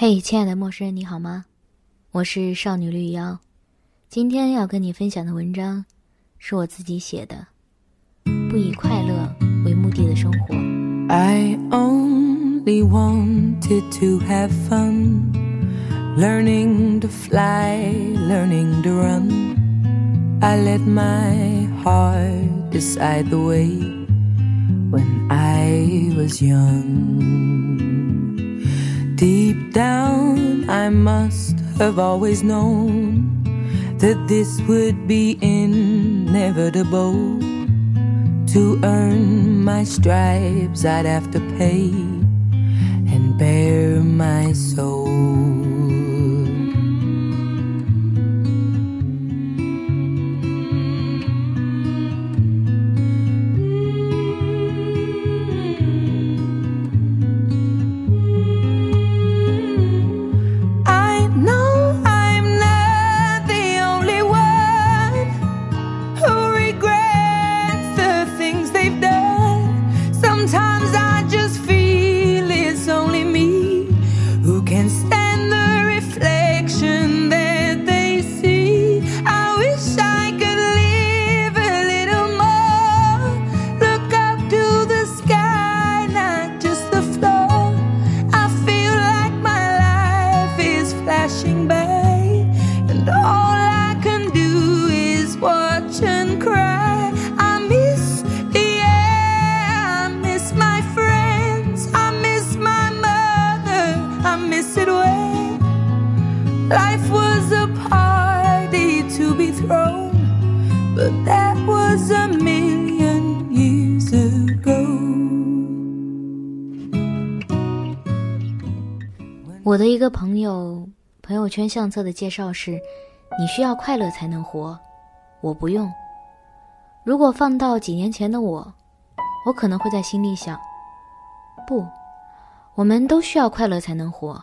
嘿，亲爱的陌生人，你好吗？我是少女绿妖，今天要跟你分享的文章是我自己写的，不以快乐为目的的生活。I only wanted to have fun, learning to fly, learning to run. I let my heart decide the way when I was young. Down, I must have always known that this would be inevitable. To earn my stripes, I'd have to pay but that was a million years ago. 我的一个朋友朋友圈相册的介绍是：你需要快乐才能活，我不用。如果放到几年前的我，我可能会在心里想：不，我们都需要快乐才能活。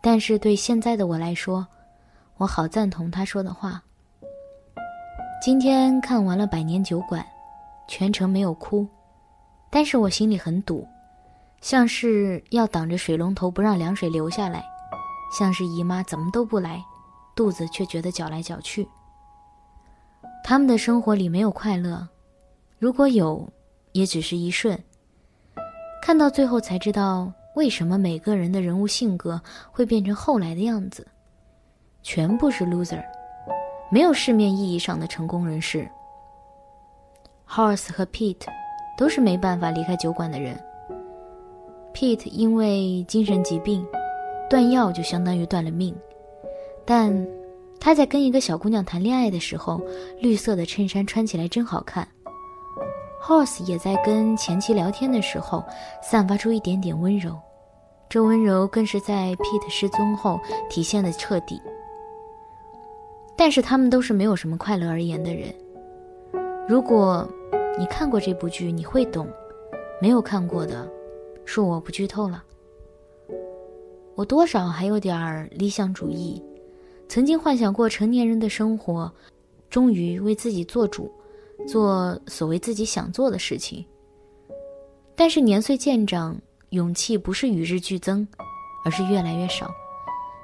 但是对现在的我来说，我好赞同他说的话。今天看完了《百年酒馆》，全程没有哭，但是我心里很堵。像是要挡着水龙头不让凉水流下来，像是姨妈怎么都不来，肚子却觉得搅来搅去。他们的生活里没有快乐，如果有，也只是一瞬。看到最后才知道，为什么每个人的人物性格会变成后来的样子，全部是 loser，没有市面意义上的成功人士。Horace 和 Pete 都是没办法离开酒馆的人。Pete 因为精神疾病，断药就相当于断了命。但他在跟一个小姑娘谈恋爱的时候，绿色的衬衫穿起来真好看。Horse 也在跟前妻聊天的时候，散发出一点点温柔，这温柔更是在 Pete 失踪后体现的彻底。但是他们都是没有什么快乐而言的人。如果你看过这部剧，你会懂；没有看过的。恕我不剧透了。我多少还有点儿理想主义，曾经幻想过成年人的生活，终于为自己做主，做所谓自己想做的事情。但是年岁渐长，勇气不是与日俱增，而是越来越少，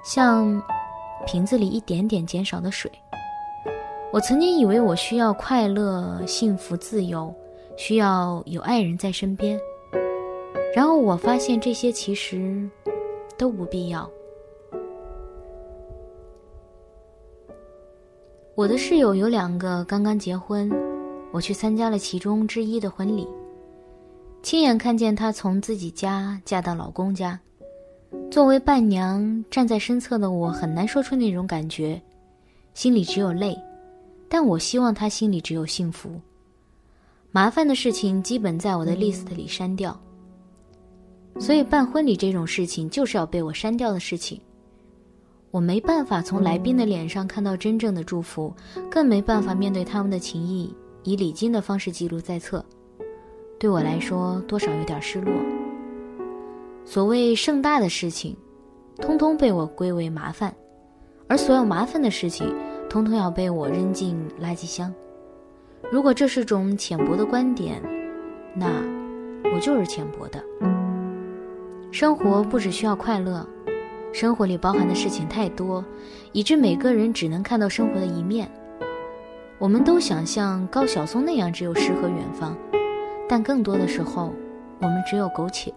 像瓶子里一点点减少的水。我曾经以为我需要快乐、幸福、自由，需要有爱人在身边。然后我发现这些其实都不必要。我的室友有两个刚刚结婚，我去参加了其中之一的婚礼，亲眼看见她从自己家嫁到老公家。作为伴娘站在身侧的我很难说出那种感觉，心里只有泪，但我希望他心里只有幸福。麻烦的事情基本在我的 list 里删掉。所以办婚礼这种事情就是要被我删掉的事情。我没办法从来宾的脸上看到真正的祝福，更没办法面对他们的情谊以礼金的方式记录在册。对我来说，多少有点失落。所谓盛大的事情，通通被我归为麻烦，而所有麻烦的事情，通通要被我扔进垃圾箱。如果这是种浅薄的观点，那我就是浅薄的。生活不只需要快乐，生活里包含的事情太多，以致每个人只能看到生活的一面。我们都想像高晓松那样只有诗和远方，但更多的时候，我们只有苟且。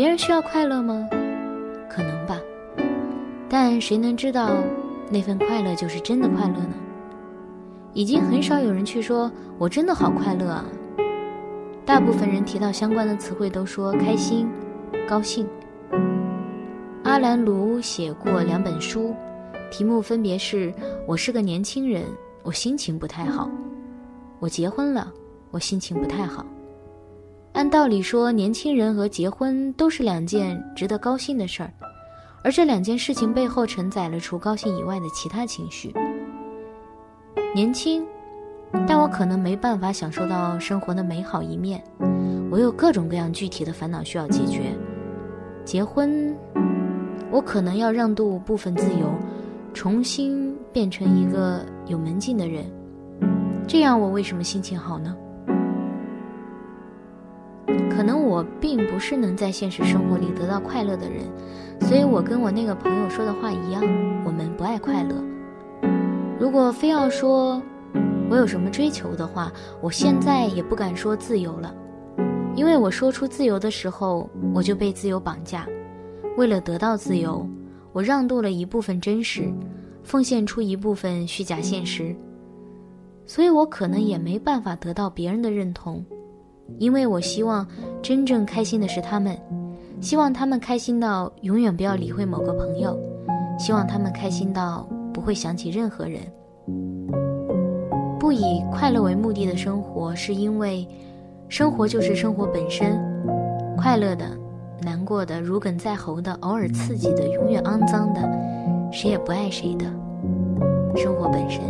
别人需要快乐吗？可能吧，但谁能知道那份快乐就是真的快乐呢？已经很少有人去说“我真的好快乐啊”。大部分人提到相关的词汇都说开心、高兴。阿兰·卢写过两本书，题目分别是《我是个年轻人，我心情不太好》；《我结婚了，我心情不太好》。按道理说，年轻人和结婚都是两件值得高兴的事儿，而这两件事情背后承载了除高兴以外的其他情绪。年轻，但我可能没办法享受到生活的美好一面，我有各种各样具体的烦恼需要解决。结婚，我可能要让渡部分自由，重新变成一个有门禁的人，这样我为什么心情好呢？可能我并不是能在现实生活里得到快乐的人，所以我跟我那个朋友说的话一样，我们不爱快乐。如果非要说我有什么追求的话，我现在也不敢说自由了，因为我说出自由的时候，我就被自由绑架。为了得到自由，我让渡了一部分真实，奉献出一部分虚假现实，所以我可能也没办法得到别人的认同。因为我希望真正开心的是他们，希望他们开心到永远不要理会某个朋友，希望他们开心到不会想起任何人。不以快乐为目的的生活，是因为生活就是生活本身，快乐的、难过的、如鲠在喉的、偶尔刺激的、永远肮脏的，谁也不爱谁的，生活本身。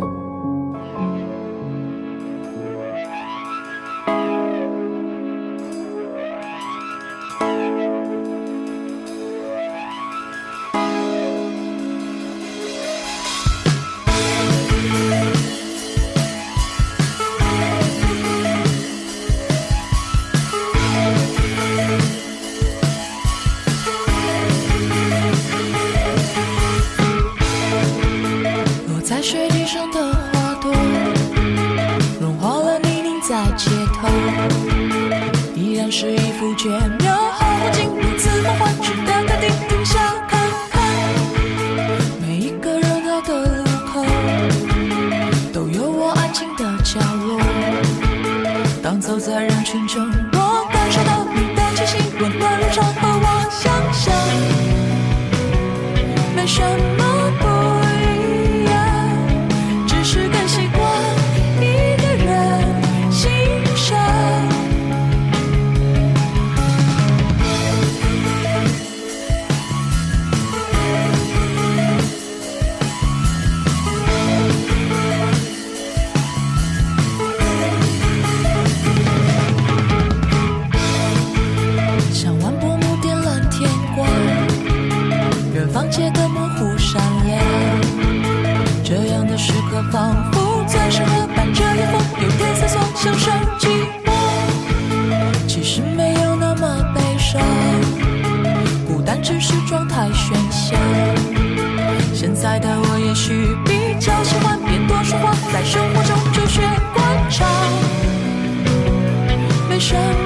复却秒毫无尽如此梦幻时的他定定下看看。每一个热闹的路口都有我安静的角落。当走在人群中我感受到你的气息温暖如常和我想象。没什么仿佛最适合伴着夜风，有点瑟缩，享受寂寞。其实没有那么悲伤，孤单只是状态选项。现在的我也许比较喜欢别多说话，在生活中就学观察。没什么。